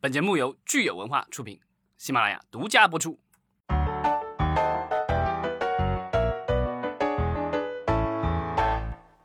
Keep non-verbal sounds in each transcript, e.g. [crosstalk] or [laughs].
本节目由聚友文化出品，喜马拉雅独家播出。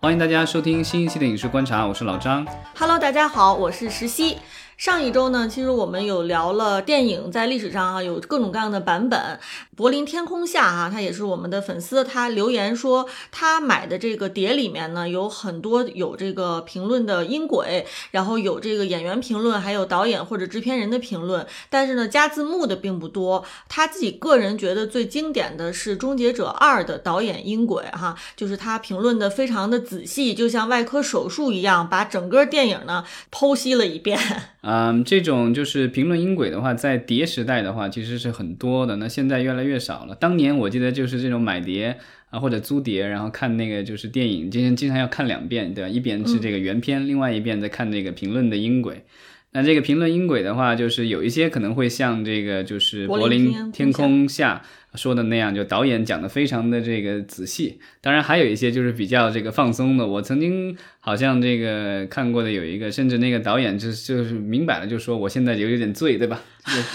欢迎大家收听新一期的影视观察，我是老张。Hello，大家好，我是石溪。上一周呢，其实我们有聊了电影在历史上啊有各种各样的版本。柏林天空下啊，他也是我们的粉丝，他留言说他买的这个碟里面呢有很多有这个评论的音轨，然后有这个演员评论，还有导演或者制片人的评论，但是呢加字幕的并不多。他自己个人觉得最经典的是《终结者二》的导演音轨哈，就是他评论的非常的仔细，就像外科手术一样，把整个电影呢剖析了一遍。[laughs] 嗯，这种就是评论音轨的话，在碟时代的话，其实是很多的。那现在越来越少了。当年我记得就是这种买碟啊，或者租碟，然后看那个就是电影，经常经常要看两遍，对吧？一边是这个原片，另外一遍在看那个评论的音轨。那这个评论音轨的话，就是有一些可能会像这个就是柏林天空下说的那样，就导演讲的非常的这个仔细。当然还有一些就是比较这个放松的。我曾经好像这个看过的有一个，甚至那个导演就就是明摆了就说我现在有有点醉，对吧？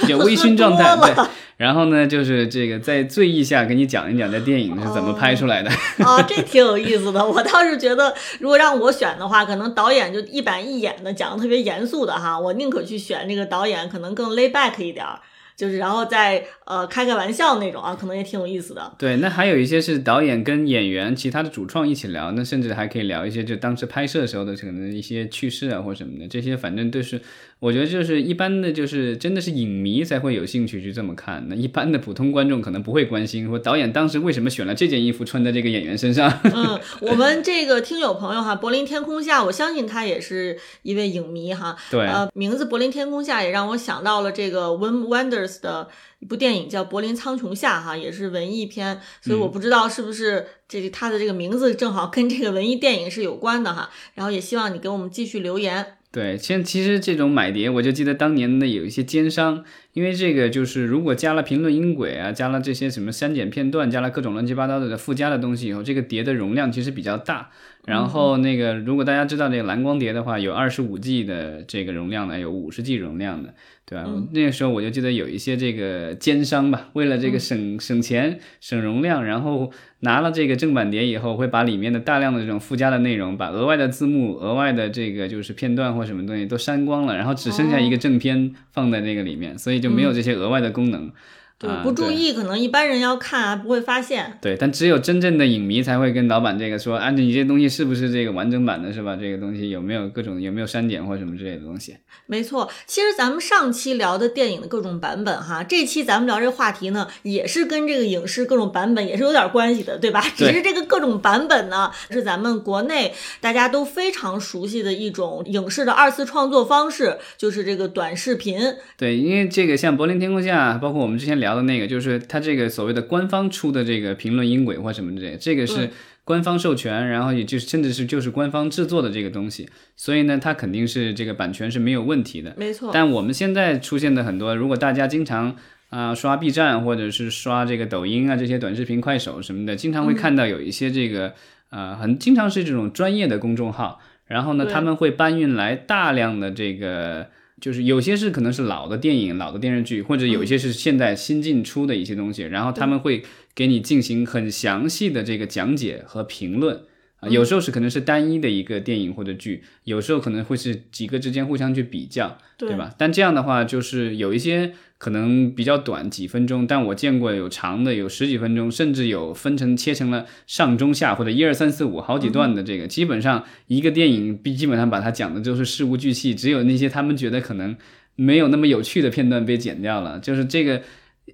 有有微醺状态，对。然后呢，就是这个在醉意下给你讲一讲这电影是怎么拍出来的。哦，这挺有意思的。我倒是觉得，如果让我选的话，可能导演就一板一眼的讲的特别严肃的哈，我宁可去选这个导演可能更 lay back 一点儿。就是，然后再呃开个玩笑那种啊，可能也挺有意思的。对，那还有一些是导演跟演员、其他的主创一起聊，那甚至还可以聊一些就当时拍摄时候的可能一些趣事啊或什么的，这些反正都是我觉得就是一般的，就是真的是影迷才会有兴趣去这么看。那一般的普通观众可能不会关心说导演当时为什么选了这件衣服穿在这个演员身上。嗯，我们这个听友朋友哈，柏林天空下，我相信他也是一位影迷哈。对，呃，名字柏林天空下也让我想到了这个 Wim Wenders。的一部电影叫《柏林苍穹下》哈，也是文艺片，所以我不知道是不是这个他的这个名字正好跟这个文艺电影是有关的哈。然后也希望你给我们继续留言。对，现其实这种买碟，我就记得当年的有一些奸商，因为这个就是如果加了评论音轨啊，加了这些什么删减片段，加了各种乱七八糟的附加的东西以后，这个碟的容量其实比较大。然后那个，如果大家知道这个蓝光碟的话，有二十五 G 的这个容量的，有五十 G 容量的，对吧？嗯、那个时候我就记得有一些这个奸商吧，为了这个省、嗯、省钱、省容量，然后拿了这个正版碟以后，会把里面的大量的这种附加的内容，把额外的字幕、额外的这个就是片段或什么东西都删光了，然后只剩下一个正片放在那个里面，哦、所以就没有这些额外的功能。嗯对，不注意，可能一般人要看啊不会发现。对，但只有真正的影迷才会跟老板这个说，啊，你这东西是不是这个完整版的，是吧？这个东西有没有各种有没有删减或什么之类的东西？没错，其实咱们上期聊的电影的各种版本哈，这期咱们聊这个话题呢，也是跟这个影视各种版本也是有点关系的，对吧？只是这个各种版本呢，是咱们国内大家都非常熟悉的一种影视的二次创作方式，就是这个短视频。对，因为这个像柏林天空下，包括我们之前聊的那个，就是。它这个所谓的官方出的这个评论音轨或什么之类的，这个是官方授权，然后也就是甚至是就是官方制作的这个东西，所以呢，它肯定是这个版权是没有问题的。没错。但我们现在出现的很多，如果大家经常啊、呃、刷 B 站或者是刷这个抖音啊这些短视频、快手什么的，经常会看到有一些这个、嗯、呃很经常是这种专业的公众号，然后呢他们会搬运来大量的这个。就是有些是可能是老的电影、老的电视剧，或者有一些是现在新进出的一些东西，然后他们会给你进行很详细的这个讲解和评论啊。有时候是可能是单一的一个电影或者剧，有时候可能会是几个之间互相去比较，对吧？但这样的话，就是有一些可能比较短，几分钟，但我见过有长的，有十几分钟，甚至有分成切成了上中下或者一二三四五好几段的这个。基本上一个电影基本上把它讲的就是事无巨细，只有那些他们觉得可能没有那么有趣的片段被剪掉了。就是这个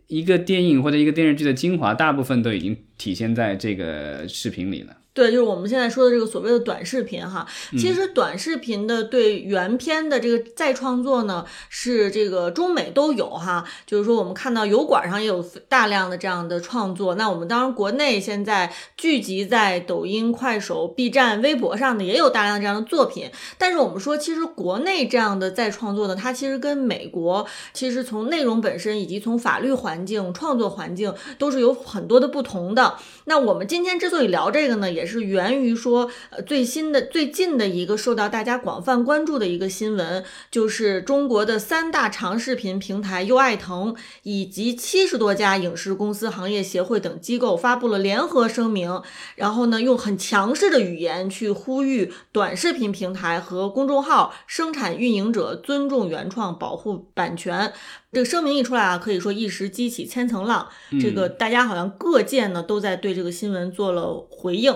一个电影或者一个电视剧的精华，大部分都已经体现在这个视频里了。对，就是我们现在说的这个所谓的短视频哈，其实短视频的对原片的这个再创作呢，是这个中美都有哈。就是说，我们看到油管上也有大量的这样的创作。那我们当然国内现在聚集在抖音、快手、B 站、微博上的也有大量这样的作品。但是我们说，其实国内这样的再创作呢，它其实跟美国其实从内容本身以及从法律环境、创作环境都是有很多的不同的。那我们今天之所以聊这个呢，也也是源于说，呃，最新的最近的一个受到大家广泛关注的一个新闻，就是中国的三大长视频平台优爱腾以及七十多家影视公司行业协会等机构发布了联合声明，然后呢，用很强势的语言去呼吁短视频平台和公众号生产运营者尊重原创、保护版权。这个声明一出来啊，可以说一时激起千层浪。这个大家好像各界呢都在对这个新闻做了回应。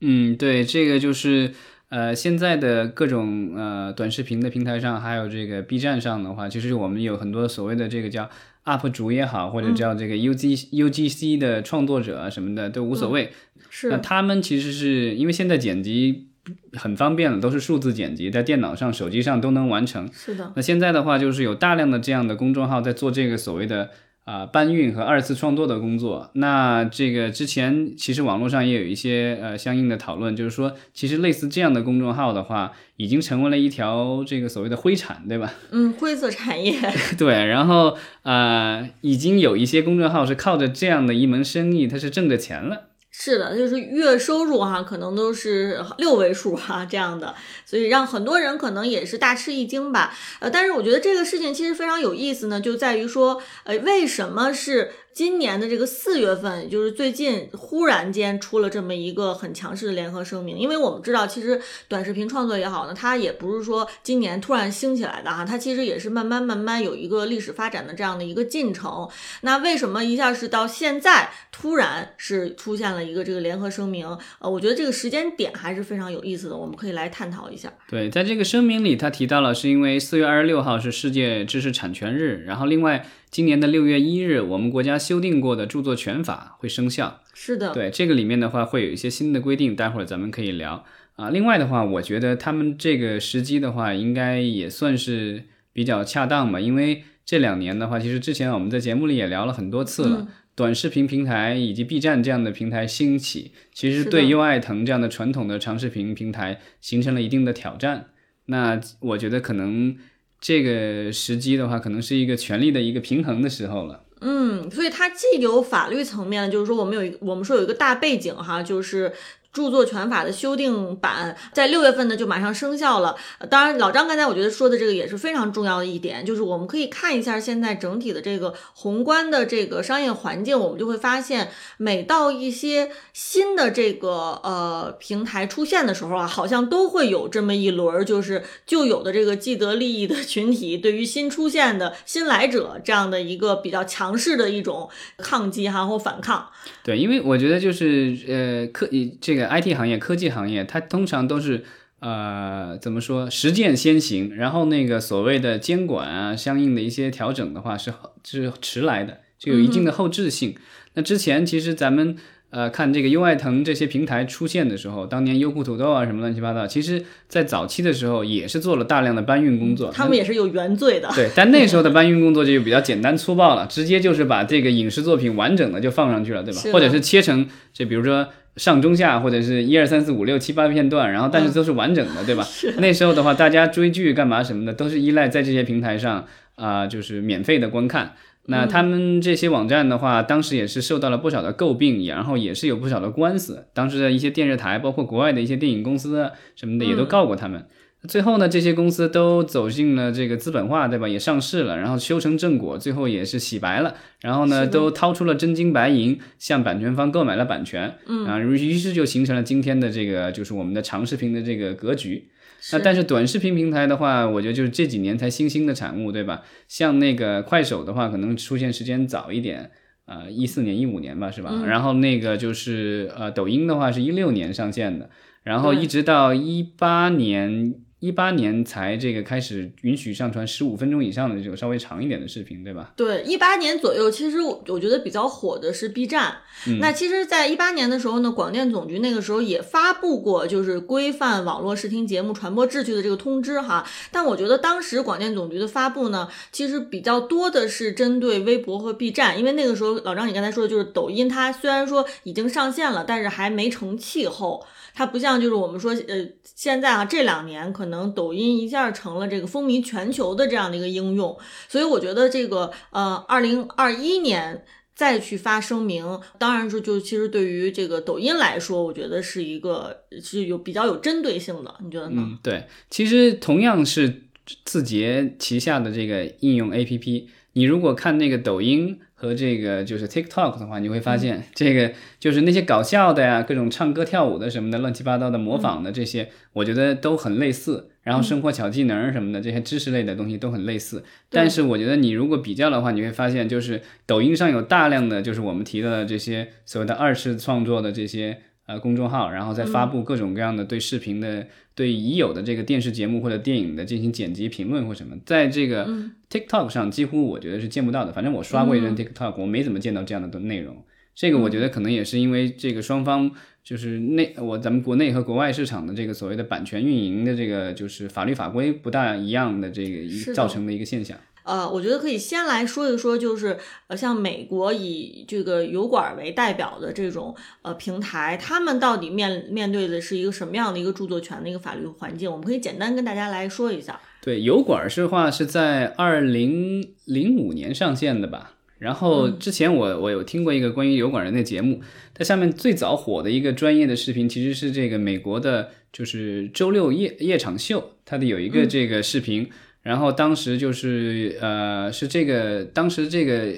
嗯，对，这个就是呃，现在的各种呃短视频的平台上，还有这个 B 站上的话，其实我们有很多所谓的这个叫 UP 主也好，或者叫这个 UG UGC 的创作者什么的都无所谓。是。那他们其实是因为现在剪辑。很方便了，都是数字剪辑，在电脑上、手机上都能完成。是的。那现在的话，就是有大量的这样的公众号在做这个所谓的啊搬运和二次创作的工作。那这个之前其实网络上也有一些呃相应的讨论，就是说，其实类似这样的公众号的话，已经成为了一条这个所谓的灰产，对吧？嗯，灰色产业。[laughs] 对，然后啊，已经有一些公众号是靠着这样的一门生意，它是挣着钱了。是的，就是月收入哈，可能都是六位数哈这样的，所以让很多人可能也是大吃一惊吧。呃，但是我觉得这个事情其实非常有意思呢，就在于说，呃，为什么是？今年的这个四月份，就是最近忽然间出了这么一个很强势的联合声明，因为我们知道，其实短视频创作也好呢，它也不是说今年突然兴起来的哈，它其实也是慢慢慢慢有一个历史发展的这样的一个进程。那为什么一下是到现在突然是出现了一个这个联合声明？呃，我觉得这个时间点还是非常有意思的，我们可以来探讨一下。对，在这个声明里，他提到了是因为四月二十六号是世界知识产权日，然后另外。今年的六月一日，我们国家修订过的著作权法会生效。是的，对这个里面的话，会有一些新的规定，待会儿咱们可以聊啊。另外的话，我觉得他们这个时机的话，应该也算是比较恰当吧。因为这两年的话，其实之前我们在节目里也聊了很多次了，短视频平台以及 B 站这样的平台兴起，其实对优爱腾这样的传统的长视频平台形成了一定的挑战。那我觉得可能。这个时机的话，可能是一个权力的一个平衡的时候了。嗯，所以它既有法律层面，就是说我们有一我们说有一个大背景哈，就是。著作权法的修订版在六月份呢就马上生效了。当然，老张刚才我觉得说的这个也是非常重要的一点，就是我们可以看一下现在整体的这个宏观的这个商业环境，我们就会发现，每到一些新的这个呃平台出现的时候啊，好像都会有这么一轮，就是旧有的这个既得利益的群体对于新出现的新来者这样的一个比较强势的一种抗击哈或反抗。对，因为我觉得就是呃科这个。IT 行业、科技行业，它通常都是呃怎么说，实践先行，然后那个所谓的监管啊，相应的一些调整的话是是迟来的，就有一定的后置性。那之前其实咱们呃看这个优爱腾这些平台出现的时候，当年优酷土豆啊什么乱七八糟，其实在早期的时候也是做了大量的搬运工作，他们也是有原罪的。对，但那时候的搬运工作就比较简单粗暴了，直接就是把这个影视作品完整的就放上去了，对吧？或者是切成就比如说。上中下或者是一二三四五六七八片段，然后但是都是完整的，对吧？[laughs] 那时候的话，大家追剧干嘛什么的，都是依赖在这些平台上啊，就是免费的观看。那他们这些网站的话，当时也是受到了不少的诟病，然后也是有不少的官司。当时的一些电视台，包括国外的一些电影公司什么的，也都告过他们。最后呢，这些公司都走进了这个资本化，对吧？也上市了，然后修成正果，最后也是洗白了。然后呢，都掏出了真金白银，向版权方购买了版权。嗯啊，于是就形成了今天的这个，就是我们的长视频的这个格局。那但是短视频平台的话，我觉得就是这几年才新兴的产物，对吧？像那个快手的话，可能出现时间早一点，呃，一四年、一五年吧，是吧？然后那个就是呃，抖音的话是一六年上线的，然后一直到一八年。一八年才这个开始允许上传十五分钟以上的这种稍微长一点的视频，对吧？对，一八年左右，其实我我觉得比较火的是 B 站。那其实，在一八年的时候呢，广电总局那个时候也发布过就是规范网络视听节目传播秩序的这个通知哈。但我觉得当时广电总局的发布呢，其实比较多的是针对微博和 B 站，因为那个时候老张你刚才说的就是抖音，它虽然说已经上线了，但是还没成气候。它不像就是我们说，呃，现在啊这两年可能能抖音一下成了这个风靡全球的这样的一个应用，所以我觉得这个呃，二零二一年再去发声明。当然，说就其实对于这个抖音来说，我觉得是一个是有比较有针对性的，你觉得呢？对，其实同样是字节旗下的这个应用 APP，你如果看那个抖音。和这个就是 TikTok 的话，你会发现这个就是那些搞笑的呀，各种唱歌跳舞的什么的，乱七八糟的模仿的这些，我觉得都很类似。然后生活小技能什么的这些知识类的东西都很类似。但是我觉得你如果比较的话，你会发现就是抖音上有大量的就是我们提到的这些所谓的二次创作的这些。呃，公众号，然后再发布各种各样的对视频的、对已有的这个电视节目或者电影的进行剪辑、评论或什么，在这个 TikTok 上几乎我觉得是见不到的。反正我刷过一阵 TikTok，我没怎么见到这样的内容。这个我觉得可能也是因为这个双方就是内我咱们国内和国外市场的这个所谓的版权运营的这个就是法律法规不大一样的这个造成的一个现象。呃，我觉得可以先来说一说，就是呃，像美国以这个油管为代表的这种呃平台，他们到底面面对的是一个什么样的一个著作权的一个法律环境？我们可以简单跟大家来说一下。对，油管是话是在二零零五年上线的吧？然后之前我我有听过一个关于油管人的节目，它下面最早火的一个专业的视频其实是这个美国的，就是周六夜夜场秀，它的有一个这个视频。然后当时就是呃是这个当时这个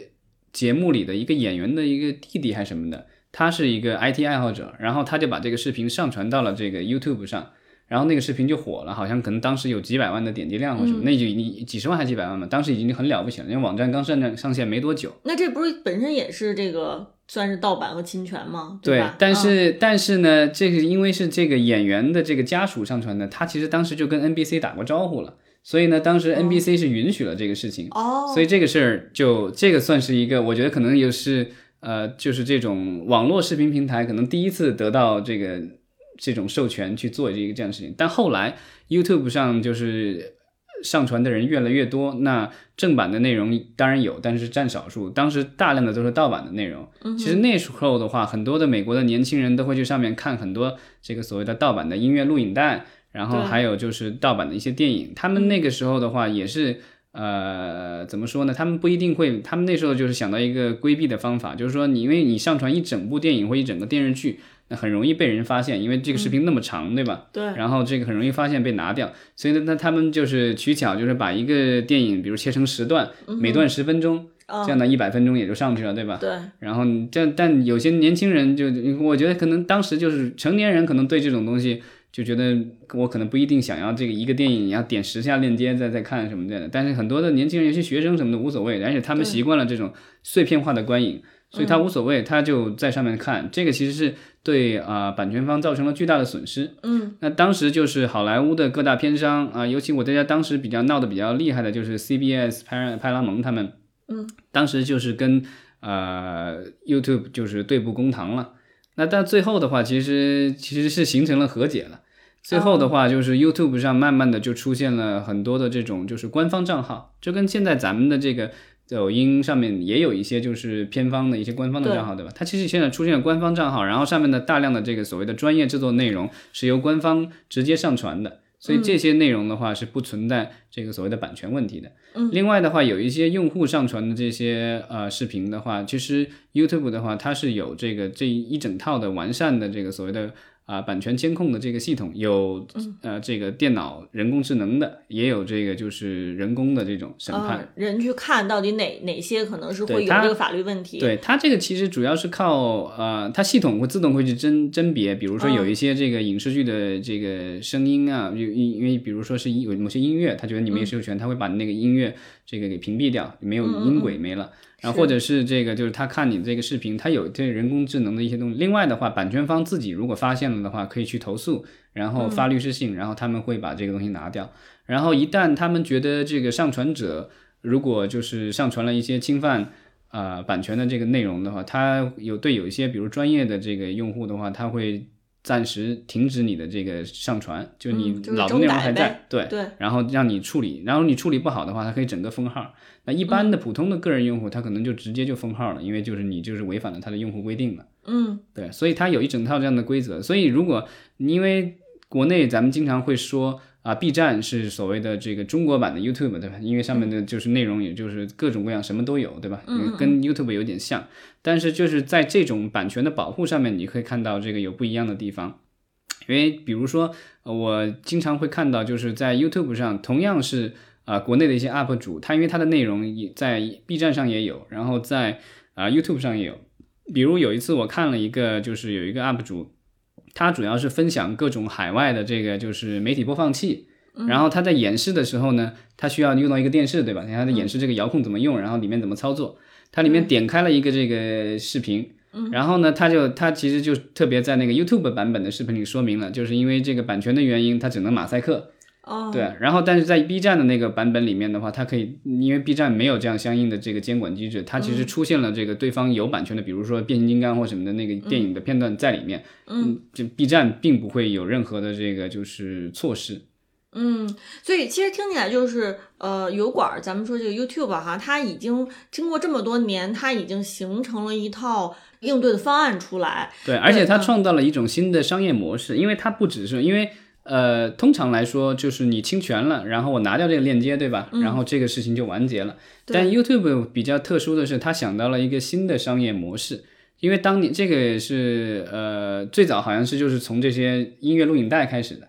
节目里的一个演员的一个弟弟还是什么的，他是一个 IT 爱好者，然后他就把这个视频上传到了这个 YouTube 上，然后那个视频就火了，好像可能当时有几百万的点击量或什么，那就你几十万还几百万嘛，当时已经很了不起了，因为网站刚上上线没多久。那这不是本身也是这个算是盗版和侵权吗？对，但是但是呢，这个因为是这个演员的这个家属上传的，他其实当时就跟 NBC 打过招呼了。所以呢，当时 NBC 是允许了这个事情，哦，所以这个事儿就这个算是一个，我觉得可能也是呃，就是这种网络视频平台可能第一次得到这个这种授权去做这个这样的事情。但后来 YouTube 上就是上传的人越来越多，那正版的内容当然有，但是占少数。当时大量的都是盗版的内容。其实那时候的话，很多的美国的年轻人都会去上面看很多这个所谓的盗版的音乐录影带。然后还有就是盗版的一些电影，他们那个时候的话也是，呃，怎么说呢？他们不一定会，他们那时候就是想到一个规避的方法，就是说你因为你上传一整部电影或一整个电视剧，那很容易被人发现，因为这个视频那么长，对吧？对。然后这个很容易发现被拿掉，所以呢，那他们就是取巧，就是把一个电影，比如切成十段，每段十分钟，这样的一百分钟也就上去了，对吧？对。然后这但有些年轻人就，我觉得可能当时就是成年人可能对这种东西。就觉得我可能不一定想要这个一个电影，要点十下链接再再看什么的。但是很多的年轻人，有些学生什么的无所谓，而且他们习惯了这种碎片化的观影，所以他无所谓，他就在上面看。这个其实是对啊版权方造成了巨大的损失。嗯，那当时就是好莱坞的各大片商啊，尤其我在家当时比较闹得比较厉害的就是 CBS 派派拉蒙他们，嗯，当时就是跟呃 YouTube 就是对簿公堂了。那到最后的话，其实其实是形成了和解了。最后的话，就是 YouTube 上慢慢的就出现了很多的这种就是官方账号，就跟现在咱们的这个抖音上面也有一些就是偏方的一些官方的账号，对吧？它其实现在出现了官方账号，然后上面的大量的这个所谓的专业制作内容是由官方直接上传的，所以这些内容的话是不存在这个所谓的版权问题的。嗯，另外的话，有一些用户上传的这些呃视频的话，其实 YouTube 的话它是有这个这一整套的完善的这个所谓的。啊，版权监控的这个系统有，呃，这个电脑人工智能的，也有这个就是人工的这种审判，人去看到底哪哪些可能是会有这个法律问题。对它这个其实主要是靠，呃，它系统会自动会去甄甄别，比如说有一些这个影视剧的这个声音啊，因因为比如说是有某些音乐，他觉得你没有授权，他会把那个音乐这个给屏蔽掉，没有音轨没了。然后或者是这个，就是他看你这个视频，他有这人工智能的一些东西。另外的话，版权方自己如果发现了的话，可以去投诉，然后发律师信，然后他们会把这个东西拿掉。然后一旦他们觉得这个上传者如果就是上传了一些侵犯啊版权的这个内容的话，他有对有一些比如专业的这个用户的话，他会。暂时停止你的这个上传，就你老的内容还在，对对，然后让你处理，然后你处理不好的话，它可以整个封号。那一般的普通的个人用户，他可能就直接就封号了，因为就是你就是违反了他的用户规定了。嗯，对，所以它有一整套这样的规则。所以如果因为国内咱们经常会说，啊，B 站是所谓的这个中国版的 YouTube，对吧？因为上面的就是内容，也就是各种各样什么都有，对吧？嗯，跟 YouTube 有点像，但是就是在这种版权的保护上面，你可以看到这个有不一样的地方。因为比如说，我经常会看到，就是在 YouTube 上，同样是啊国内的一些 UP 主，他因为他的内容也在 B 站上也有，然后在啊 YouTube 上也有。比如有一次我看了一个，就是有一个 UP 主，他主要是分享各种海外的这个就是媒体播放器，然后它在演示的时候呢，它需要用到一个电视，对吧？他在演示这个遥控怎么用，然后里面怎么操作。它里面点开了一个这个视频。然后呢，它就它其实就特别在那个 YouTube 版本的视频里说明了，就是因为这个版权的原因，它只能马赛克。哦，对。然后，但是在 B 站的那个版本里面的话，它可以，因为 B 站没有这样相应的这个监管机制，它其实出现了这个对方有版权的，比如说变形金刚或什么的那个电影的片段在里面。嗯，就 B 站并不会有任何的这个就是措施。嗯，所以其实听起来就是呃，油管，咱们说这个 YouTube 哈，它已经经过这么多年，它已经形成了一套。应对的方案出来，对，而且它创造了一种新的商业模式，因为它不只是因为，呃，通常来说就是你侵权了，然后我拿掉这个链接，对吧？然后这个事情就完结了。但 YouTube 比较特殊的是，他想到了一个新的商业模式，因为当年这个是呃最早好像是就是从这些音乐录影带开始的，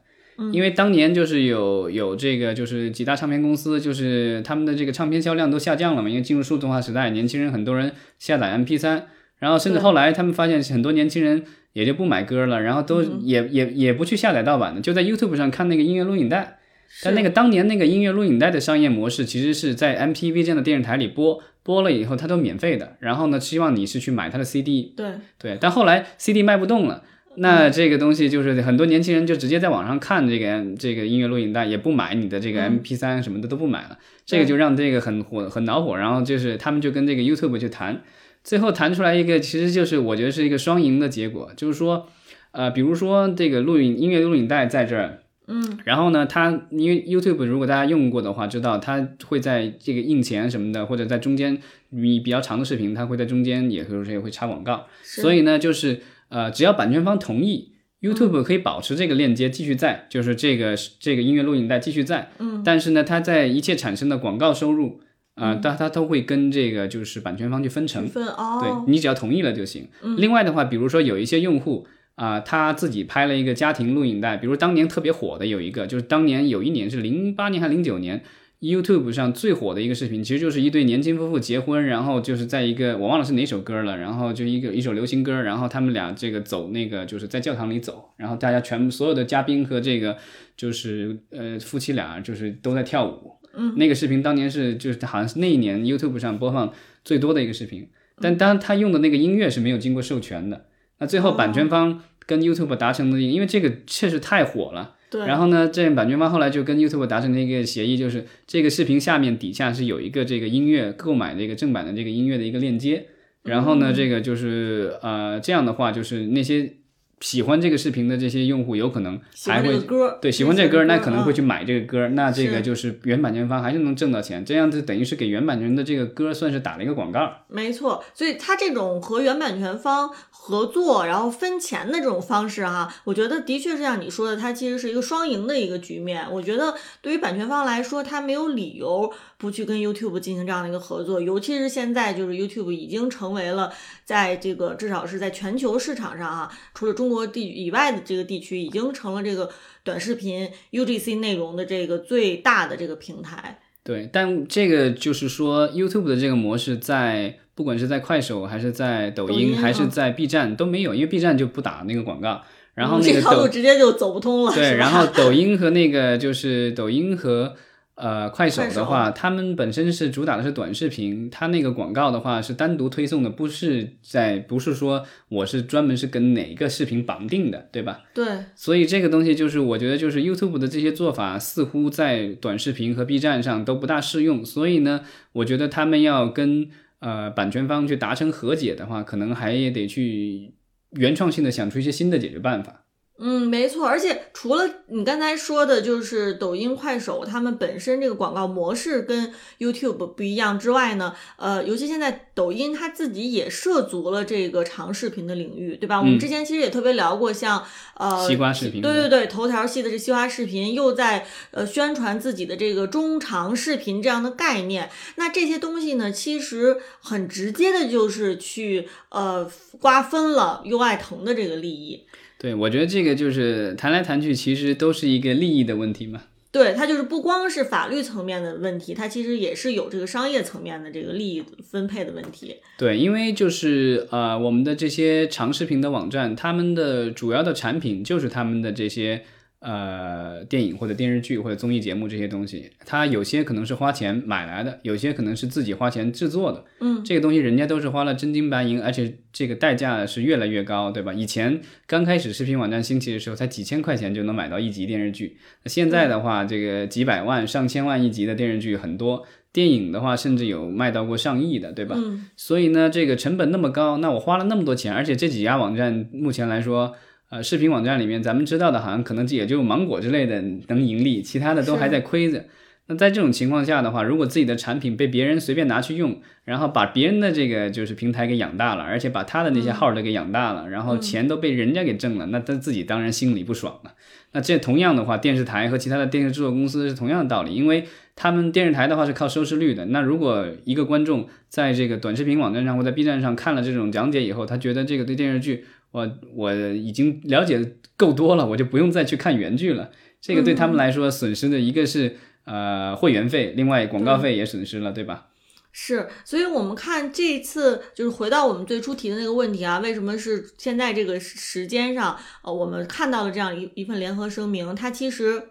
因为当年就是有有这个就是几大唱片公司，就是他们的这个唱片销量都下降了嘛，因为进入数字化时代，年轻人很多人下载 MP3。然后甚至后来，他们发现很多年轻人也就不买歌了，然后都也也也不去下载盗版的，就在 YouTube 上看那个音乐录影带。但那个当年那个音乐录影带的商业模式，其实是在 MTV 这样的电视台里播，播了以后它都免费的。然后呢，希望你是去买它的 CD。对对。但后来 CD 卖不动了，那这个东西就是很多年轻人就直接在网上看这个这个音乐录影带，也不买你的这个 MP3 什么的都不买了。这个就让这个很火很恼火。然后就是他们就跟这个 YouTube 去谈。最后弹出来一个，其实就是我觉得是一个双赢的结果，就是说，呃，比如说这个录影音乐录影带在这儿，嗯，然后呢，它因为 YouTube 如果大家用过的话，知道它会在这个印前什么的，或者在中间你比较长的视频，它会在中间也有时也会插广告，所以呢，就是呃，只要版权方同意，YouTube 可以保持这个链接继续在，就是这个这个音乐录影带继续在，嗯，但是呢，它在一切产生的广告收入。啊，但它都会跟这个就是版权方去分成，分哦，对你只要同意了就行。另外的话，比如说有一些用户啊，他自己拍了一个家庭录影带，比如当年特别火的有一个，就是当年有一年是零八年还是零九年，YouTube 上最火的一个视频，其实就是一对年轻夫妇结婚，然后就是在一个我忘了是哪首歌了，然后就一个一首流行歌，然后他们俩这个走那个就是在教堂里走，然后大家全部所有的嘉宾和这个就是呃夫妻俩就是都在跳舞。嗯，那个视频当年是就是好像是那一年 YouTube 上播放最多的一个视频，但当他用的那个音乐是没有经过授权的。那最后版权方跟 YouTube 达成的，因为这个确实太火了。对。然后呢，这版权方后来就跟 YouTube 达成了一个协议，就是这个视频下面底下是有一个这个音乐购买这个正版的这个音乐的一个链接。然后呢，这个就是呃这样的话，就是那些。喜欢这个视频的这些用户有可能还会对喜欢这歌，那可能会去买这个歌，那这个就是原版权方还是能挣到钱，这样子等于是给原版权的这个歌算是打了一个广告。没错，所以他这种和原版权方合作，然后分钱的这种方式哈，我觉得的确是像你说的，它其实是一个双赢的一个局面。我觉得对于版权方来说，他没有理由不去跟 YouTube 进行这样的一个合作，尤其是现在就是 YouTube 已经成为了在这个至少是在全球市场上啊，除了。中国地以外的这个地区已经成了这个短视频 UGC 内容的这个最大的这个平台。对，但这个就是说 YouTube 的这个模式，在不管是在快手还是在抖音还是在 B 站都没有，因为 B 站就不打那个广告，然后那个套路直接就走不通了。对，然后抖音和那个就是抖音和。呃，快手的话，他们本身是主打的是短视频，它那个广告的话是单独推送的，不是在不是说我是专门是跟哪个视频绑定的，对吧？对。所以这个东西就是我觉得就是 YouTube 的这些做法似乎在短视频和 B 站上都不大适用，所以呢，我觉得他们要跟呃版权方去达成和解的话，可能还也得去原创性的想出一些新的解决办法。嗯，没错，而且除了你刚才说的，就是抖音、快手，他们本身这个广告模式跟 YouTube 不一样之外呢，呃，尤其现在抖音它自己也涉足了这个长视频的领域，对吧？我们之前其实也特别聊过，像呃，西瓜视频，对对对，头条系的是西瓜视频又在呃宣传自己的这个中长视频这样的概念，那这些东西呢，其实很直接的就是去呃瓜分了优爱腾的这个利益。对，我觉得这个就是谈来谈去，其实都是一个利益的问题嘛。对，它就是不光是法律层面的问题，它其实也是有这个商业层面的这个利益分配的问题。对，因为就是呃，我们的这些长视频的网站，他们的主要的产品就是他们的这些。呃，电影或者电视剧或者综艺节目这些东西，它有些可能是花钱买来的，有些可能是自己花钱制作的。嗯，这个东西人家都是花了真金白银，而且这个代价是越来越高，对吧？以前刚开始视频网站兴起的时候，才几千块钱就能买到一集电视剧。那现在的话，这个几百万、上千万一集的电视剧很多，电影的话甚至有卖到过上亿的，对吧？嗯。所以呢，这个成本那么高，那我花了那么多钱，而且这几家网站目前来说。呃，视频网站里面，咱们知道的，好像可能也就芒果之类的能盈利，其他的都还在亏着。那在这种情况下的话，如果自己的产品被别人随便拿去用，然后把别人的这个就是平台给养大了，而且把他的那些号都给养大了，然后钱都被人家给挣了，那他自己当然心里不爽了。那这同样的话，电视台和其他的电视制作公司是同样的道理，因为他们电视台的话是靠收视率的。那如果一个观众在这个短视频网站上或在 B 站上看了这种讲解以后，他觉得这个对电视剧。我我已经了解的够多了，我就不用再去看原剧了。这个对他们来说损失的一个是呃会员费，另外广告费也损失了，对吧？是，所以我们看这一次就是回到我们最初提的那个问题啊，为什么是现在这个时间上，呃，我们看到了这样一一份联合声明，它其实。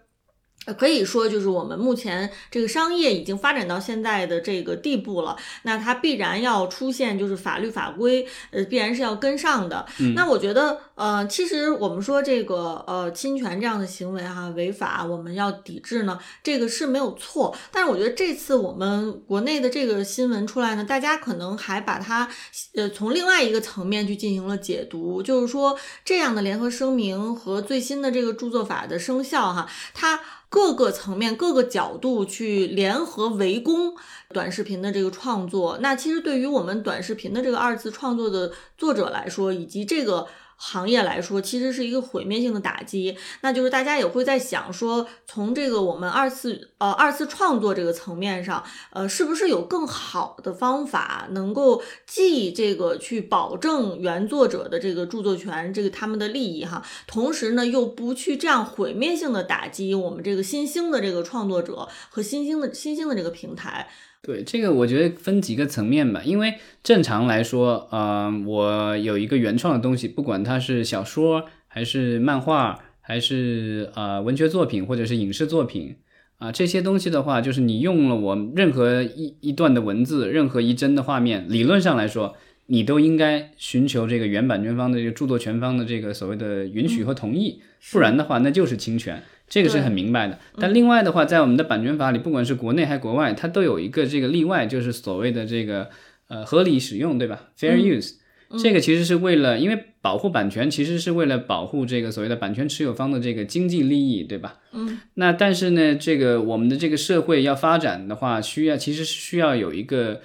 呃，可以说就是我们目前这个商业已经发展到现在的这个地步了，那它必然要出现就是法律法规，呃，必然是要跟上的。那我觉得，呃，其实我们说这个呃侵权这样的行为哈违法，我们要抵制呢，这个是没有错。但是我觉得这次我们国内的这个新闻出来呢，大家可能还把它呃从另外一个层面去进行了解读，就是说这样的联合声明和最新的这个著作法的生效哈，它。各个层面、各个角度去联合围攻短视频的这个创作，那其实对于我们短视频的这个二次创作的作者来说，以及这个。行业来说，其实是一个毁灭性的打击。那就是大家也会在想说，从这个我们二次呃二次创作这个层面上，呃，是不是有更好的方法，能够既这个去保证原作者的这个著作权，这个他们的利益哈，同时呢又不去这样毁灭性的打击我们这个新兴的这个创作者和新兴的新兴的这个平台。对这个，我觉得分几个层面吧。因为正常来说，呃，我有一个原创的东西，不管它是小说，还是漫画，还是呃文学作品，或者是影视作品，啊，这些东西的话，就是你用了我任何一一段的文字，任何一帧的画面，理论上来说，你都应该寻求这个原版权方的这个著作权方的这个所谓的允许和同意，不然的话，那就是侵权。这个是很明白的，但另外的话，在我们的版权法里，不管是国内还是国外，它都有一个这个例外，就是所谓的这个呃合理使用，对吧？Fair use，这个其实是为了，因为保护版权，其实是为了保护这个所谓的版权持有方的这个经济利益，对吧？嗯。那但是呢，这个我们的这个社会要发展的话，需要其实是需要有一个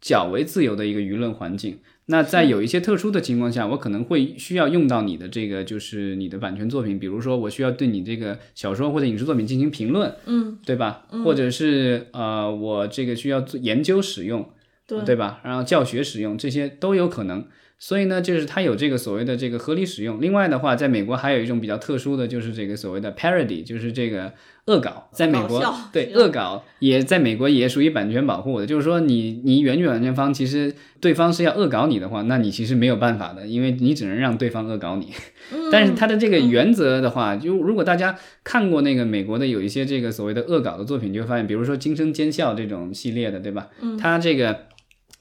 较为自由的一个舆论环境。那在有一些特殊的情况下，我可能会需要用到你的这个，就是你的版权作品，比如说我需要对你这个小说或者影视作品进行评论，嗯，对吧？或者是呃，我这个需要做研究使用，对对吧？然后教学使用这些都有可能。所以呢，就是它有这个所谓的这个合理使用。另外的话，在美国还有一种比较特殊的就是这个所谓的 parody，就是这个恶搞。在美国，对恶搞也在美国也属于版权保护的。就是说，你你原版权方其实对方是要恶搞你的话，那你其实没有办法的，因为你只能让对方恶搞你。但是它的这个原则的话，就如果大家看过那个美国的有一些这个所谓的恶搞的作品，就会发现，比如说《惊声尖笑》这种系列的，对吧？嗯，它这个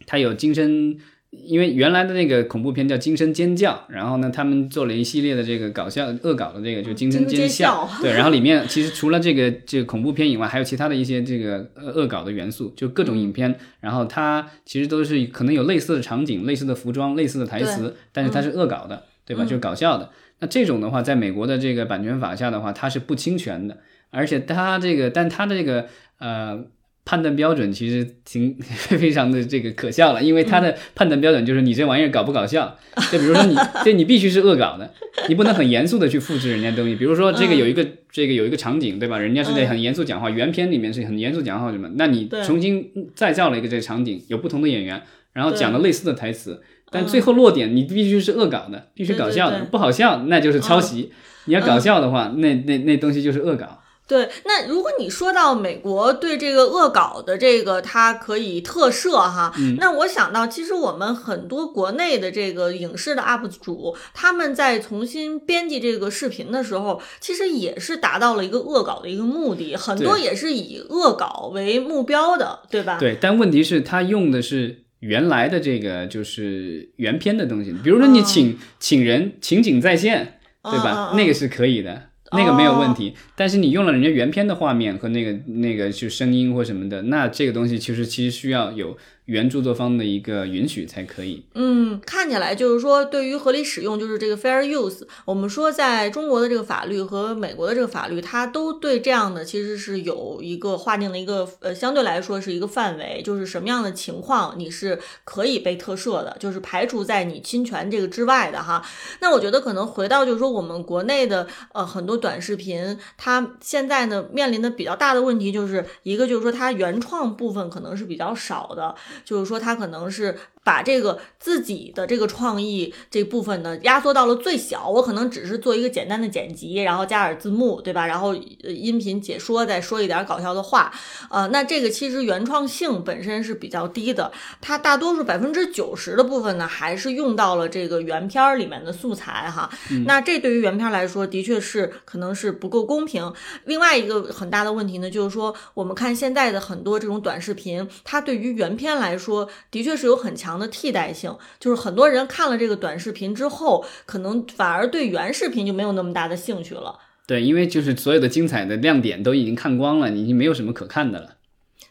它有惊声。因为原来的那个恐怖片叫《惊声尖叫》，然后呢，他们做了一系列的这个搞笑恶搞的这个，就惊声尖笑。对，然后里面其实除了这个这个恐怖片以外，还有其他的一些这个恶搞的元素，就各种影片。然后它其实都是可能有类似的场景、类似的服装、类似的台词，但是它是恶搞的。对吧？就是搞笑的。那这种的话，在美国的这个版权法下的话，它是不侵权的，而且它这个，但它的这个呃。判断标准其实挺 [laughs] 非常的这个可笑了，因为他的判断标准就是你这玩意儿搞不搞笑。就比如说你，[laughs] 这你必须是恶搞的，你不能很严肃的去复制人家东西。比如说这个有一个这个有一个场景，对吧？人家是在很严肃讲话，原片里面是很严肃讲话什么，那你重新再造了一个这个场景，有不同的演员，然后讲了类似的台词，但最后落点你必须是恶搞的，必须搞笑的，不好笑那就是抄袭。你要搞笑的话，那那那东西就是恶搞。对，那如果你说到美国对这个恶搞的这个，它可以特赦哈，那我想到其实我们很多国内的这个影视的 UP 主，他们在重新编辑这个视频的时候，其实也是达到了一个恶搞的一个目的，很多也是以恶搞为目标的，对吧？对，但问题是，他用的是原来的这个就是原片的东西，比如说你请请人情景再现，对吧？那个是可以的。那个没有问题，但是你用了人家原片的画面和那个那个就声音或什么的，那这个东西其实其实需要有。原著作方的一个允许才可以。嗯，看起来就是说，对于合理使用，就是这个 fair use。我们说，在中国的这个法律和美国的这个法律，它都对这样的其实是有一个划定的一个呃，相对来说是一个范围，就是什么样的情况你是可以被特赦的，就是排除在你侵权这个之外的哈。那我觉得可能回到就是说，我们国内的呃很多短视频，它现在呢面临的比较大的问题，就是一个就是说它原创部分可能是比较少的。就是说，他可能是。把这个自己的这个创意这部分呢压缩到了最小，我可能只是做一个简单的剪辑，然后加点字幕，对吧？然后音频解说，再说一点搞笑的话，呃，那这个其实原创性本身是比较低的，它大多数百分之九十的部分呢还是用到了这个原片儿里面的素材哈。那这对于原片来说，的确是可能是不够公平。另外一个很大的问题呢，就是说我们看现在的很多这种短视频，它对于原片来说，的确是有很强。的替代性就是很多人看了这个短视频之后，可能反而对原视频就没有那么大的兴趣了。对，因为就是所有的精彩的亮点都已经看光了，你已经没有什么可看的了。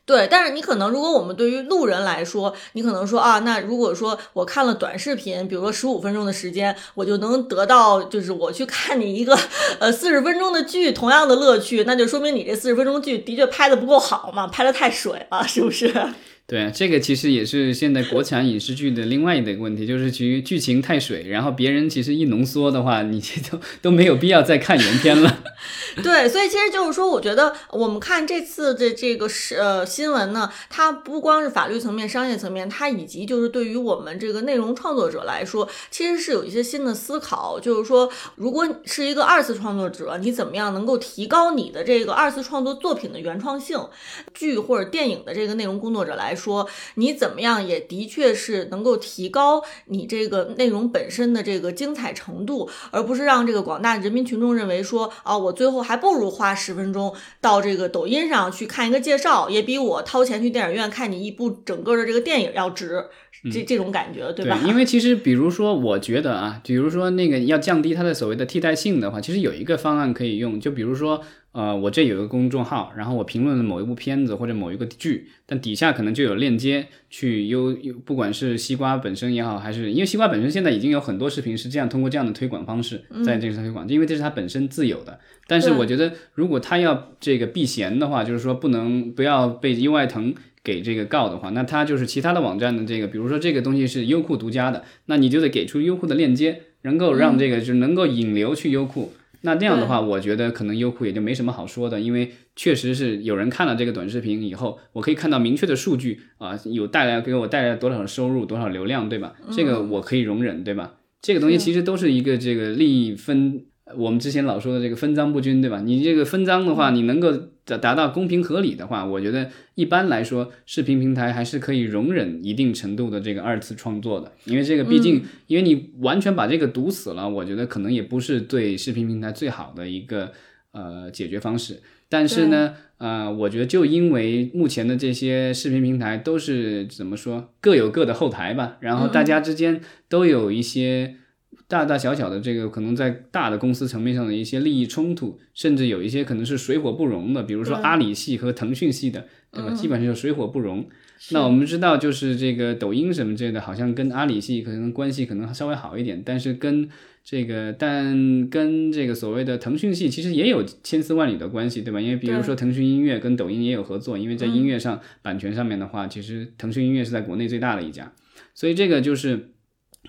对，但是你可能如果我们对于路人来说，你可能说啊，那如果说我看了短视频，比如说十五分钟的时间，我就能得到就是我去看你一个呃四十分钟的剧同样的乐趣，那就说明你这四十分钟剧的确拍的不够好嘛，拍的太水了，是不是？对，这个其实也是现在国产影视剧的另外一个问题，就是其剧情太水，然后别人其实一浓缩的话，你这都都没有必要再看原片了。[laughs] 对，所以其实就是说，我觉得我们看这次的这个是呃新闻呢，它不光是法律层面、商业层面，它以及就是对于我们这个内容创作者来说，其实是有一些新的思考。就是说，如果是一个二次创作者，你怎么样能够提高你的这个二次创作作品的原创性？剧或者电影的这个内容工作者来。说你怎么样也的确是能够提高你这个内容本身的这个精彩程度，而不是让这个广大人民群众认为说啊，我最后还不如花十分钟到这个抖音上去看一个介绍，也比我掏钱去电影院看你一部整个的这个电影要值。这这种感觉，对吧？因为其实比如说，我觉得啊，比如说那个要降低它的所谓的替代性的话，其实有一个方案可以用，就比如说。呃，我这有一个公众号，然后我评论了某一部片子或者某一个剧，但底下可能就有链接去优，不管是西瓜本身也好，还是因为西瓜本身现在已经有很多视频是这样通过这样的推广方式在这个上推广，因为这是它本身自有的。但是我觉得，如果他要这个避嫌的话，就是说不能不要被优爱腾给这个告的话，那他就是其他的网站的这个，比如说这个东西是优酷独家的，那你就得给出优酷的链接，能够让这个就能够引流去优酷。那这样的话，我觉得可能优酷也就没什么好说的，因为确实是有人看了这个短视频以后，我可以看到明确的数据啊，有带来给我带来多少收入、多少流量，对吧？这个我可以容忍，对吧？这个东西其实都是一个这个利益分。我们之前老说的这个分赃不均，对吧？你这个分赃的话，你能够达达到公平合理的话，我觉得一般来说，视频平台还是可以容忍一定程度的这个二次创作的。因为这个毕竟，因为你完全把这个堵死了，我觉得可能也不是对视频平台最好的一个呃解决方式。但是呢，呃，我觉得就因为目前的这些视频平台都是怎么说，各有各的后台吧，然后大家之间都有一些。大大小小的这个可能在大的公司层面上的一些利益冲突，甚至有一些可能是水火不容的，比如说阿里系和腾讯系的，对吧？基本上就水火不容。那我们知道，就是这个抖音什么之类的，好像跟阿里系可能关系可能稍微好一点，但是跟这个，但跟这个所谓的腾讯系其实也有千丝万缕的关系，对吧？因为比如说腾讯音乐跟抖音也有合作，因为在音乐上版权上面的话，其实腾讯音乐是在国内最大的一家，所以这个就是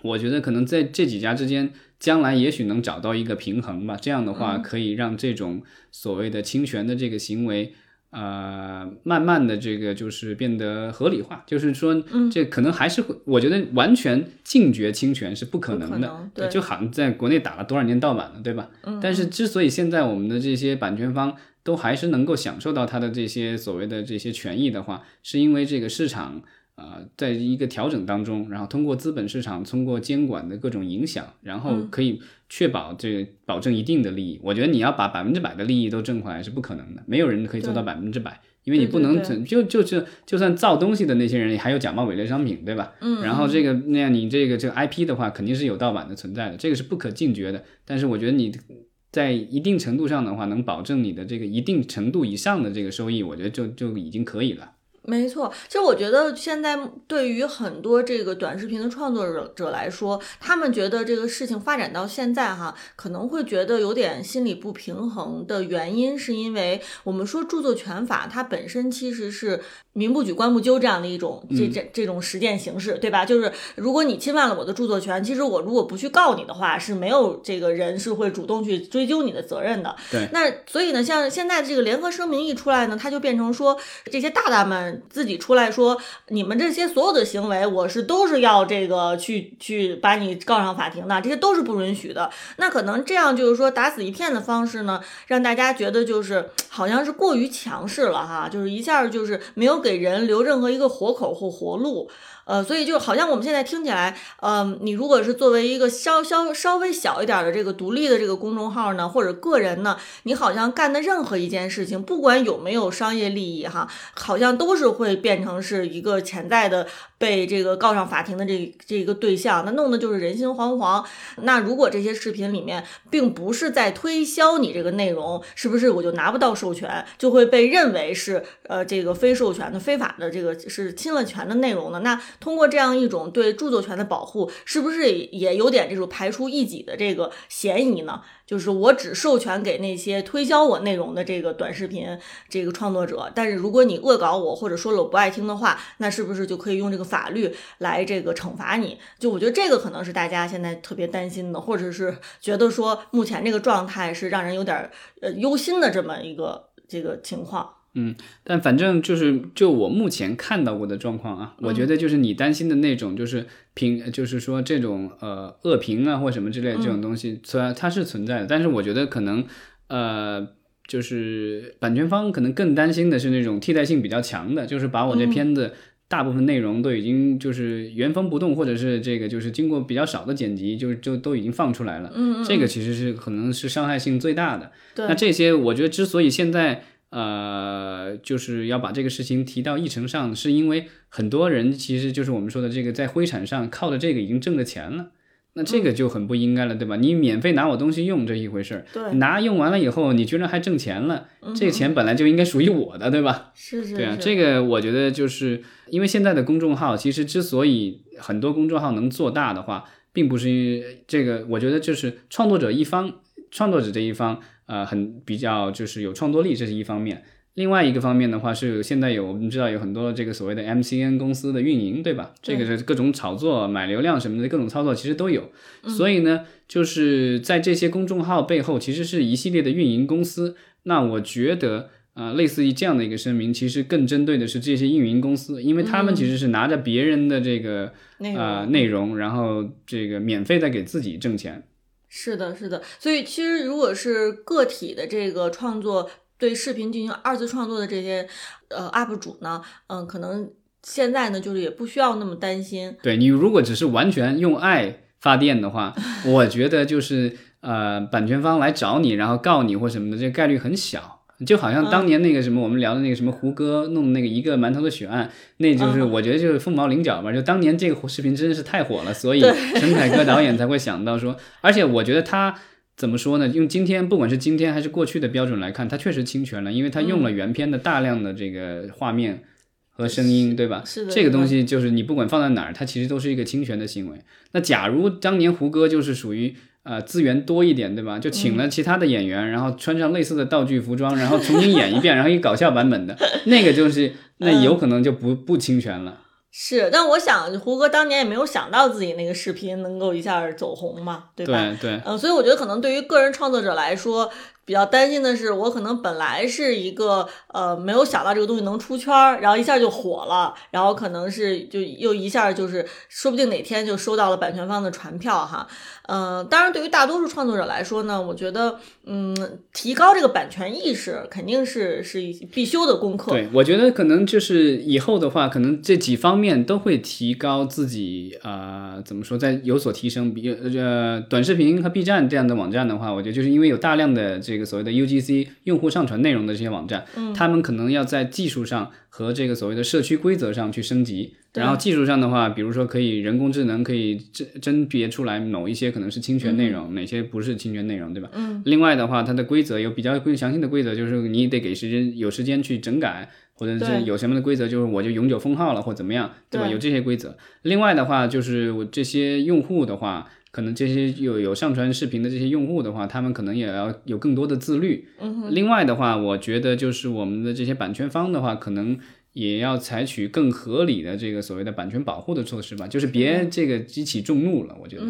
我觉得可能在这几家之间，将来也许能找到一个平衡吧。这样的话，可以让这种所谓的侵权的这个行为。呃，慢慢的这个就是变得合理化，就是说，这可能还是会，我觉得完全禁绝侵权是不可能的，对，就好像在国内打了多少年盗版了，对吧？嗯。但是之所以现在我们的这些版权方都还是能够享受到它的这些所谓的这些权益的话，是因为这个市场。呃，在一个调整当中，然后通过资本市场，通过监管的各种影响，然后可以确保这保证一定的利益。我觉得你要把百分之百的利益都挣回来是不可能的，没有人可以做到百分之百，因为你不能就就是就算造东西的那些人还有假冒伪劣商品，对吧？嗯。然后这个那样你这个这个 IP 的话，肯定是有盗版的存在的，这个是不可禁绝的。但是我觉得你在一定程度上的话，能保证你的这个一定程度以上的这个收益，我觉得就就已经可以了。没错，其实我觉得现在对于很多这个短视频的创作者者来说，他们觉得这个事情发展到现在哈，可能会觉得有点心理不平衡的原因，是因为我们说著作权法它本身其实是民不举官不究这样的一种这这这种实践形式，对吧？就是如果你侵犯了我的著作权，其实我如果不去告你的话，是没有这个人是会主动去追究你的责任的。对，那所以呢，像现在这个联合声明一出来呢，它就变成说这些大大们。自己出来说，你们这些所有的行为，我是都是要这个去去把你告上法庭的，这些都是不允许的。那可能这样就是说打死一片的方式呢，让大家觉得就是好像是过于强势了哈，就是一下就是没有给人留任何一个活口或活路。呃，所以就好像我们现在听起来，嗯，你如果是作为一个稍稍稍微小一点的这个独立的这个公众号呢，或者个人呢，你好像干的任何一件事情，不管有没有商业利益哈，好像都是会变成是一个潜在的被这个告上法庭的这这个对象，那弄的就是人心惶惶。那如果这些视频里面并不是在推销你这个内容，是不是我就拿不到授权，就会被认为是呃这个非授权的非法的这个是侵了权的内容呢？那通过这样一种对著作权的保护，是不是也有点这种排除异己的这个嫌疑呢？就是我只授权给那些推销我内容的这个短视频这个创作者，但是如果你恶搞我或者说了我不爱听的话，那是不是就可以用这个法律来这个惩罚你？就我觉得这个可能是大家现在特别担心的，或者是觉得说目前这个状态是让人有点呃忧心的这么一个这个情况。嗯，但反正就是就我目前看到过的状况啊，我觉得就是你担心的那种，就是评，就是说这种呃恶评啊或什么之类的这种东西，虽然它是存在的，但是我觉得可能呃就是版权方可能更担心的是那种替代性比较强的，就是把我这片子大部分内容都已经就是原封不动，或者是这个就是经过比较少的剪辑，就就都已经放出来了。嗯，这个其实是可能是伤害性最大的。对，那这些我觉得之所以现在。呃，就是要把这个事情提到议程上，是因为很多人其实就是我们说的这个在灰产上靠着这个已经挣了钱了，那这个就很不应该了，对吧？你免费拿我东西用这一回事儿，拿用完了以后，你居然还挣钱了，这个钱本来就应该属于我的，对吧？是是。对啊，这个我觉得就是因为现在的公众号，其实之所以很多公众号能做大的话，并不是因为这个，我觉得就是创作者一方，创作者这一方。呃，很比较就是有创作力，这是一方面。另外一个方面的话，是现在有我们知道有很多这个所谓的 MCN 公司的运营，对吧？这个是各种炒作、买流量什么的各种操作，其实都有。所以呢，就是在这些公众号背后，其实是一系列的运营公司。那我觉得，呃，类似于这样的一个声明，其实更针对的是这些运营公司，因为他们其实是拿着别人的这个呃内容，然后这个免费在给自己挣钱。是的，是的，所以其实如果是个体的这个创作，对视频进行二次创作的这些呃 UP 主呢，嗯，可能现在呢就是也不需要那么担心。对你如果只是完全用爱发电的话，我觉得就是呃版权方来找你，然后告你或什么的，这个概率很小。就好像当年那个什么，我们聊的那个什么胡歌弄那个一个馒头的血案，那就是我觉得就是凤毛麟角吧。就当年这个视频真的是太火了，所以陈凯歌导演才会想到说，而且我觉得他怎么说呢？用今天不管是今天还是过去的标准来看，他确实侵权了，因为他用了原片的大量的这个画面。和声音，对吧？是的，这个东西就是你不管放在哪儿，它其实都是一个侵权的行为。那假如当年胡歌就是属于呃资源多一点，对吧？就请了其他的演员，然后穿上类似的道具服装，然后重新演一遍，[laughs] 然后一搞笑版本的那个就是那有可能就不不侵权了。是，但我想胡歌当年也没有想到自己那个视频能够一下走红嘛，对吧？对对。嗯，所以我觉得可能对于个人创作者来说。比较担心的是，我可能本来是一个呃没有想到这个东西能出圈儿，然后一下就火了，然后可能是就又一下就是说不定哪天就收到了版权方的传票哈。嗯，当然对于大多数创作者来说呢，我觉得嗯提高这个版权意识肯定是是必修的功课。对，我觉得可能就是以后的话，可能这几方面都会提高自己啊怎么说，在有所提升。比呃短视频和 B 站这样的网站的话，我觉得就是因为有大量的这。这个所谓的 UGC 用户上传内容的这些网站，他们可能要在技术上和这个所谓的社区规则上去升级。然后技术上的话，比如说可以人工智能可以甄甄别出来某一些可能是侵权内容，哪些不是侵权内容，对吧？嗯。另外的话，它的规则有比较详细的规则，就是你得给时间有时间去整改，或者是有什么的规则，就是我就永久封号了或怎么样，对吧？有这些规则。另外的话，就是我这些用户的话。可能这些有有上传视频的这些用户的话，他们可能也要有更多的自律。另外的话，我觉得就是我们的这些版权方的话，可能也要采取更合理的这个所谓的版权保护的措施吧，就是别这个激起众怒了。我觉得，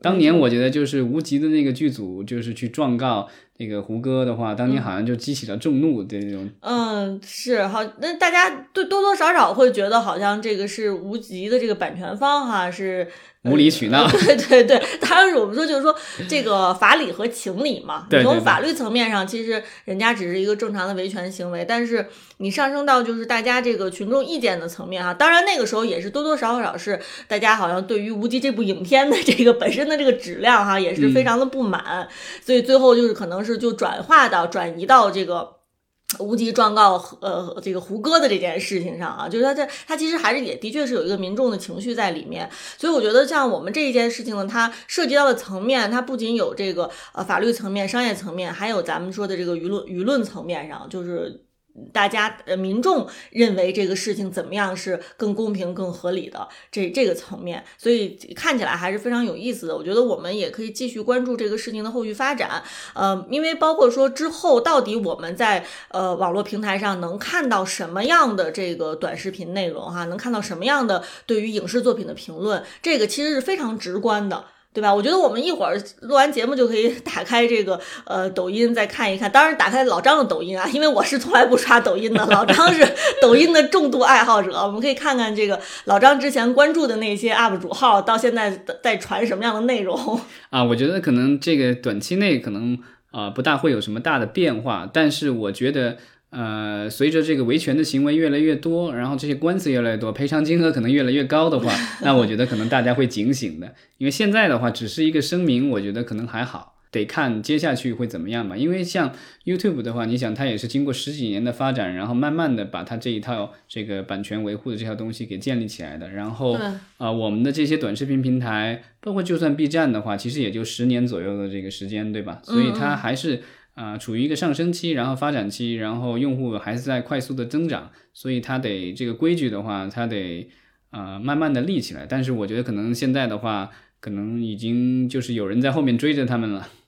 当年我觉得就是无极的那个剧组就是去状告。那个胡歌的话，当年好像就激起了众怒的那种。嗯，是好，那大家对多多少少会觉得好像这个是无极的这个版权方哈是无理取闹。[laughs] 对对对，当然我们说就是说这个法理和情理嘛。对从法律层面上，其实人家只是一个正常的维权行为，但是你上升到就是大家这个群众意见的层面哈，当然那个时候也是多多少少是大家好像对于无极这部影片的这个本身的这个质量哈也是非常的不满，所以最后就是可能是。就转化到转移到这个无极状告呃这个胡歌的这件事情上啊，就是他这他其实还是也的确是有一个民众的情绪在里面，所以我觉得像我们这一件事情呢，它涉及到的层面，它不仅有这个呃法律层面、商业层面，还有咱们说的这个舆论舆论层面上，就是。大家呃，民众认为这个事情怎么样是更公平、更合理的这这个层面，所以看起来还是非常有意思的。我觉得我们也可以继续关注这个事情的后续发展。呃，因为包括说之后到底我们在呃网络平台上能看到什么样的这个短视频内容哈，能看到什么样的对于影视作品的评论，这个其实是非常直观的。对吧？我觉得我们一会儿录完节目就可以 [laughs] 打开这个呃抖音再看一看。当然，打开老张的抖音啊，因为我是从来不刷抖音的。老张是 [laughs] 抖音的重度爱好者，我们可以看看这个老张之前关注的那些 UP 主号到现在在传什么样的内容啊？我觉得可能这个短期内可能啊不大会有什么大的变化，但是我觉得。呃，随着这个维权的行为越来越多，然后这些官司越来越多，赔偿金额可能越来越高的话，[laughs] 那我觉得可能大家会警醒的。因为现在的话只是一个声明，我觉得可能还好，得看接下去会怎么样吧。因为像 YouTube 的话，你想它也是经过十几年的发展，然后慢慢的把它这一套这个版权维护的这套东西给建立起来的。然后啊，我们的这些短视频平台，包括就算 B 站的话，其实也就十年左右的这个时间，对吧？所以它还是。啊，处于一个上升期，然后发展期，然后用户还是在快速的增长，所以它得这个规矩的话，它得啊慢慢的立起来。但是我觉得可能现在的话，可能已经就是有人在后面追着他们了。[laughs]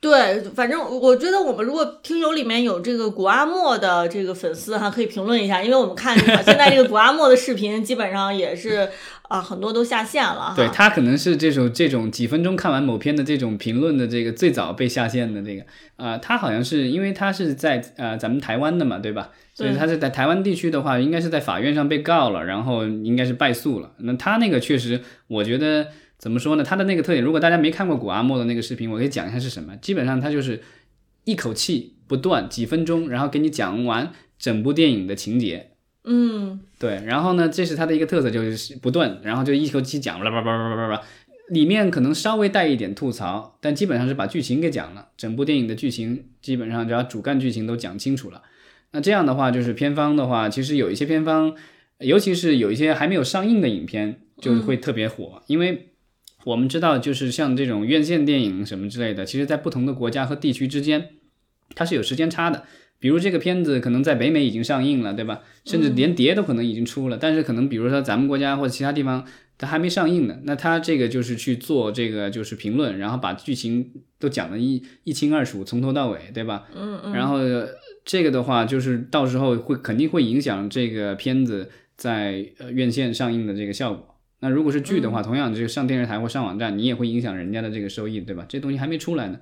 对，反正我觉得我们如果听友里面有这个古阿莫的这个粉丝哈，可以评论一下，因为我们看现在这个古阿莫的视频基本上也是啊很多都下线了。对他可能是这种这种几分钟看完某片的这种评论的这个最早被下线的这个啊，他好像是因为他是在呃咱们台湾的嘛，对吧？所以他是在台湾地区的话，应该是在法院上被告了，然后应该是败诉了。那他那个确实，我觉得。怎么说呢？他的那个特点，如果大家没看过古阿莫的那个视频，我可以讲一下是什么。基本上他就是一口气不断几分钟，然后给你讲完整部电影的情节。嗯，对。然后呢，这是它的一个特色，就是不断，然后就一口气讲，叭叭叭叭叭叭，里面可能稍微带一点吐槽，但基本上是把剧情给讲了。整部电影的剧情基本上只要主干剧情都讲清楚了。那这样的话，就是片方的话，其实有一些片方，尤其是有一些还没有上映的影片，就会特别火，因为。我们知道，就是像这种院线电影什么之类的，其实，在不同的国家和地区之间，它是有时间差的。比如这个片子可能在北美已经上映了，对吧？甚至连碟都可能已经出了，但是可能比如说咱们国家或者其他地方它还没上映呢，那他这个就是去做这个就是评论，然后把剧情都讲的一一清二楚，从头到尾，对吧？嗯嗯。然后这个的话，就是到时候会肯定会影响这个片子在呃院线上映的这个效果。那如果是剧的话，同样这个上电视台或上网站，你也会影响人家的这个收益，对吧？这东西还没出来呢。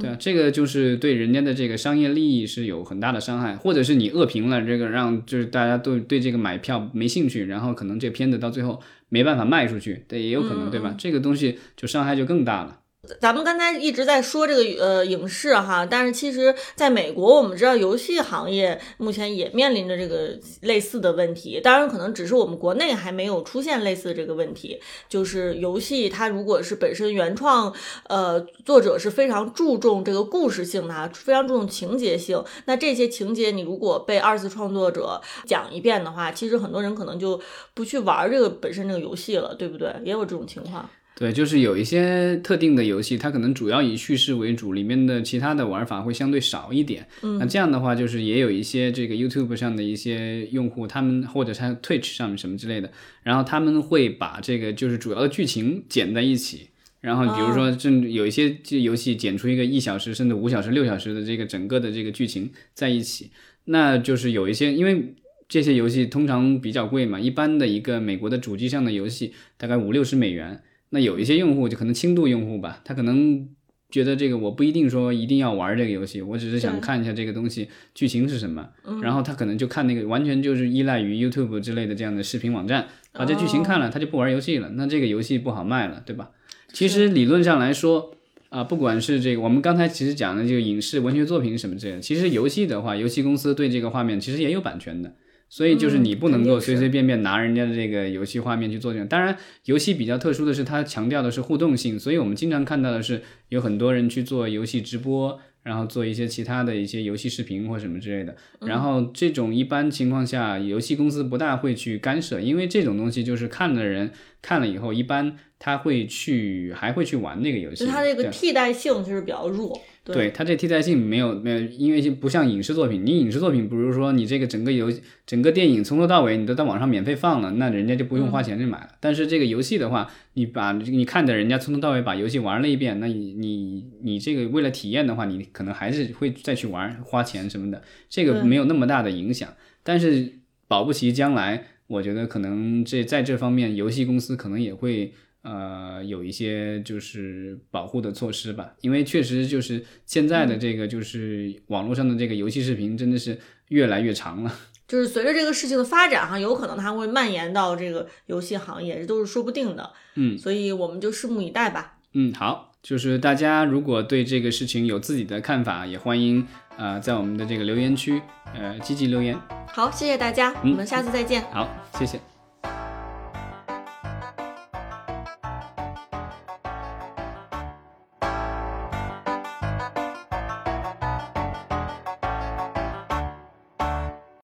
对啊，这个就是对人家的这个商业利益是有很大的伤害，或者是你恶评了这个，让就是大家都对这个买票没兴趣，然后可能这片子到最后没办法卖出去，对，也有可能，对吧？这个东西就伤害就更大了。咱们刚才一直在说这个呃影视哈，但是其实在美国，我们知道游戏行业目前也面临着这个类似的问题。当然，可能只是我们国内还没有出现类似的这个问题。就是游戏它如果是本身原创，呃，作者是非常注重这个故事性的，非常注重情节性。那这些情节你如果被二次创作者讲一遍的话，其实很多人可能就不去玩这个本身这个游戏了，对不对？也有这种情况。对，就是有一些特定的游戏，它可能主要以叙事为主，里面的其他的玩法会相对少一点。嗯，那这样的话，就是也有一些这个 YouTube 上的一些用户，他们或者他 Twitch 上面什么之类的，然后他们会把这个就是主要的剧情剪在一起，然后比如说正有一些这游戏剪出一个一小时甚至五小时、六小时的这个整个的这个剧情在一起，那就是有一些因为这些游戏通常比较贵嘛，一般的一个美国的主机上的游戏大概五六十美元。那有一些用户就可能轻度用户吧，他可能觉得这个我不一定说一定要玩这个游戏，我只是想看一下这个东西剧情是什么，然后他可能就看那个完全就是依赖于 YouTube 之类的这样的视频网站，把这剧情看了，他就不玩游戏了，那这个游戏不好卖了，对吧？其实理论上来说，啊，不管是这个我们刚才其实讲的这个影视文学作品什么之类的，其实游戏的话，游戏公司对这个画面其实也有版权的。所以就是你不能够随随便便拿人家的这个游戏画面去做这种。当然，游戏比较特殊的是，它强调的是互动性，所以我们经常看到的是有很多人去做游戏直播，然后做一些其他的一些游戏视频或什么之类的。然后这种一般情况下，游戏公司不大会去干涉，因为这种东西就是看的人看了以后，一般他会去还会去玩那个游戏。它这个替代性就是比较弱。对它这替代性没有没有，因为不像影视作品，你影视作品，比如说你这个整个游整个电影从头到尾你都在网上免费放了，那人家就不用花钱去买了。但是这个游戏的话，你把你看着人家从头到尾把游戏玩了一遍，那你你你这个为了体验的话，你可能还是会再去玩，花钱什么的，这个没有那么大的影响。但是保不齐将来，我觉得可能这在这方面，游戏公司可能也会。呃，有一些就是保护的措施吧，因为确实就是现在的这个就是网络上的这个游戏视频真的是越来越长了。[laughs] 就是随着这个事情的发展哈，有可能它会蔓延到这个游戏行业，这都是说不定的。嗯，所以我们就拭目以待吧。嗯，好，就是大家如果对这个事情有自己的看法，也欢迎呃在我们的这个留言区呃积极留言。好，谢谢大家，我们下次再见。好，谢谢。